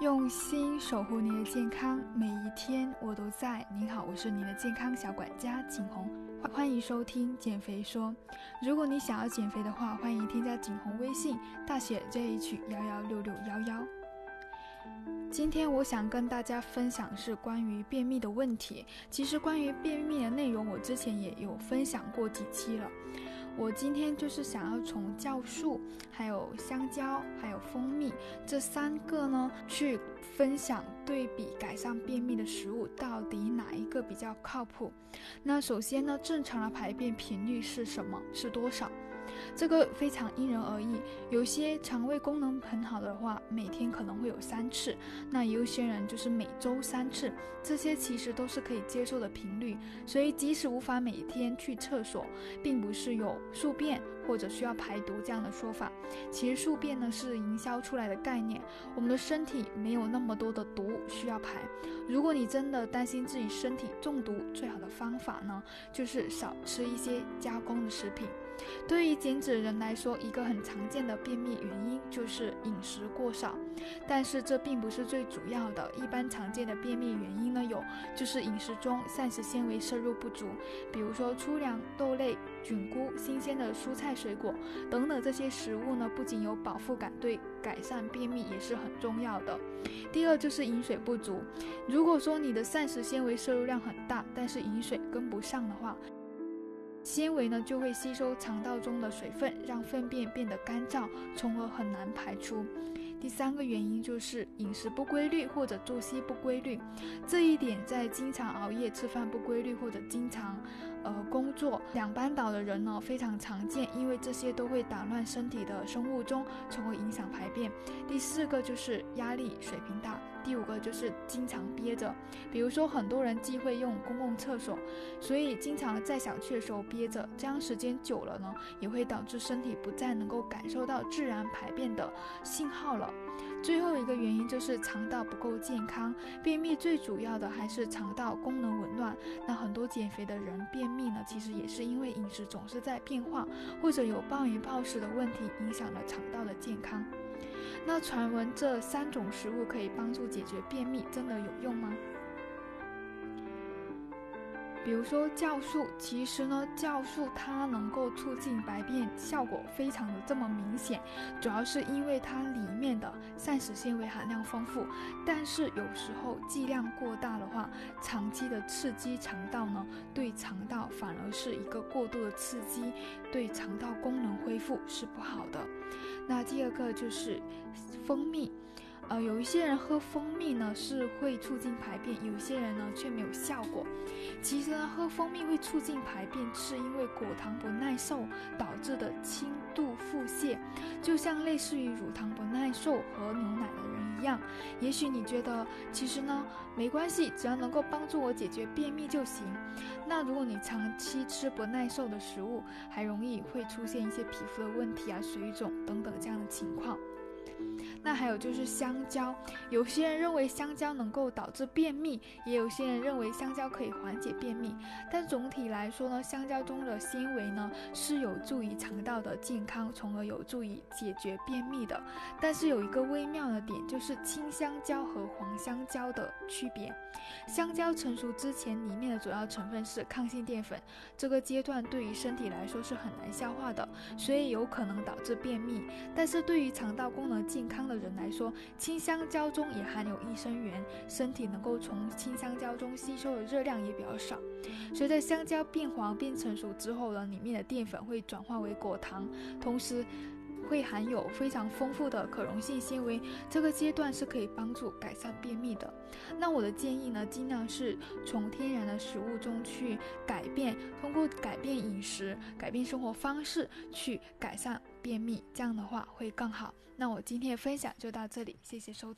用心守护您的健康，每一天我都在。您好，我是您的健康小管家景红，欢迎收听减肥说。如果你想要减肥的话，欢迎添加景红微信，大写 JH 幺幺六六幺幺。今天我想跟大家分享是关于便秘的问题。其实关于便秘的内容，我之前也有分享过几期了。我今天就是想要从酵素、还有香蕉、还有蜂蜜这三个呢，去分享对比改善便秘的食物，到底哪一个比较靠谱？那首先呢，正常的排便频率是什么？是多少？这个非常因人而异，有些肠胃功能很好的话，每天可能会有三次；那有些人就是每周三次，这些其实都是可以接受的频率。所以即使无法每天去厕所，并不是有宿便或者需要排毒这样的说法。其实宿便呢是营销出来的概念，我们的身体没有那么多的毒需要排。如果你真的担心自己身体中毒，最好的方法呢就是少吃一些加工的食品。对于减脂人来说，一个很常见的便秘原因就是饮食过少，但是这并不是最主要的。一般常见的便秘原因呢，有就是饮食中膳食纤维摄入不足，比如说粗粮、豆类、菌菇、新鲜的蔬菜水果等等这些食物呢，不仅有饱腹感，对改善便秘也是很重要的。第二就是饮水不足，如果说你的膳食纤维摄入量很大，但是饮水跟不上的话。纤维呢就会吸收肠道中的水分，让粪便变得干燥，从而很难排出。第三个原因就是饮食不规律或者作息不规律，这一点在经常熬夜、吃饭不规律或者经常。呃，工作两班倒的人呢非常常见，因为这些都会打乱身体的生物钟，从而影响排便。第四个就是压力水平大，第五个就是经常憋着，比如说很多人忌讳用公共厕所，所以经常在想去的时候憋着，这样时间久了呢，也会导致身体不再能够感受到自然排便的信号了。最后一个原因就是肠道不够健康，便秘最主要的还是肠道功能紊乱。那很多减肥的人便秘呢，其实也是因为饮食总是在变化，或者有暴饮暴食的问题影响了肠道的健康。那传闻这三种食物可以帮助解决便秘，真的有用吗？比如说酵素，其实呢，酵素它能够促进排便，效果非常的这么明显，主要是因为它里面的膳食纤维含量丰富。但是有时候剂量过大的话，长期的刺激肠道呢，对肠道反而是一个过度的刺激，对肠道功能恢复是不好的。那第二个就是蜂蜜。呃，有一些人喝蜂蜜呢是会促进排便，有些人呢却没有效果。其实呢，喝蜂蜜会促进排便，是因为果糖不耐受导致的轻度腹泻，就像类似于乳糖不耐受和牛奶的人一样。也许你觉得其实呢没关系，只要能够帮助我解决便秘就行。那如果你长期吃不耐受的食物，还容易会出现一些皮肤的问题啊、水肿等等这样的情况。那还有就是香蕉，有些人认为香蕉能够导致便秘，也有些人认为香蕉可以缓解便秘。但总体来说呢，香蕉中的纤维呢是有助于肠道的健康，从而有助于解决便秘的。但是有一个微妙的点，就是青香蕉和黄香蕉的区别。香蕉成熟之前，里面的主要成分是抗性淀粉，这个阶段对于身体来说是很难消化的，所以有可能导致便秘。但是对于肠道功能健康的人来说，青香蕉中也含有益生元，身体能够从青香蕉中吸收的热量也比较少。随着香蕉变黄变成熟之后呢，里面的淀粉会转化为果糖，同时会含有非常丰富的可溶性纤维，这个阶段是可以帮助改善便秘的。那我的建议呢，尽量是从天然的食物中去改变，通过改变饮食、改变生活方式去改善。便秘，这样的话会更好。那我今天的分享就到这里，谢谢收。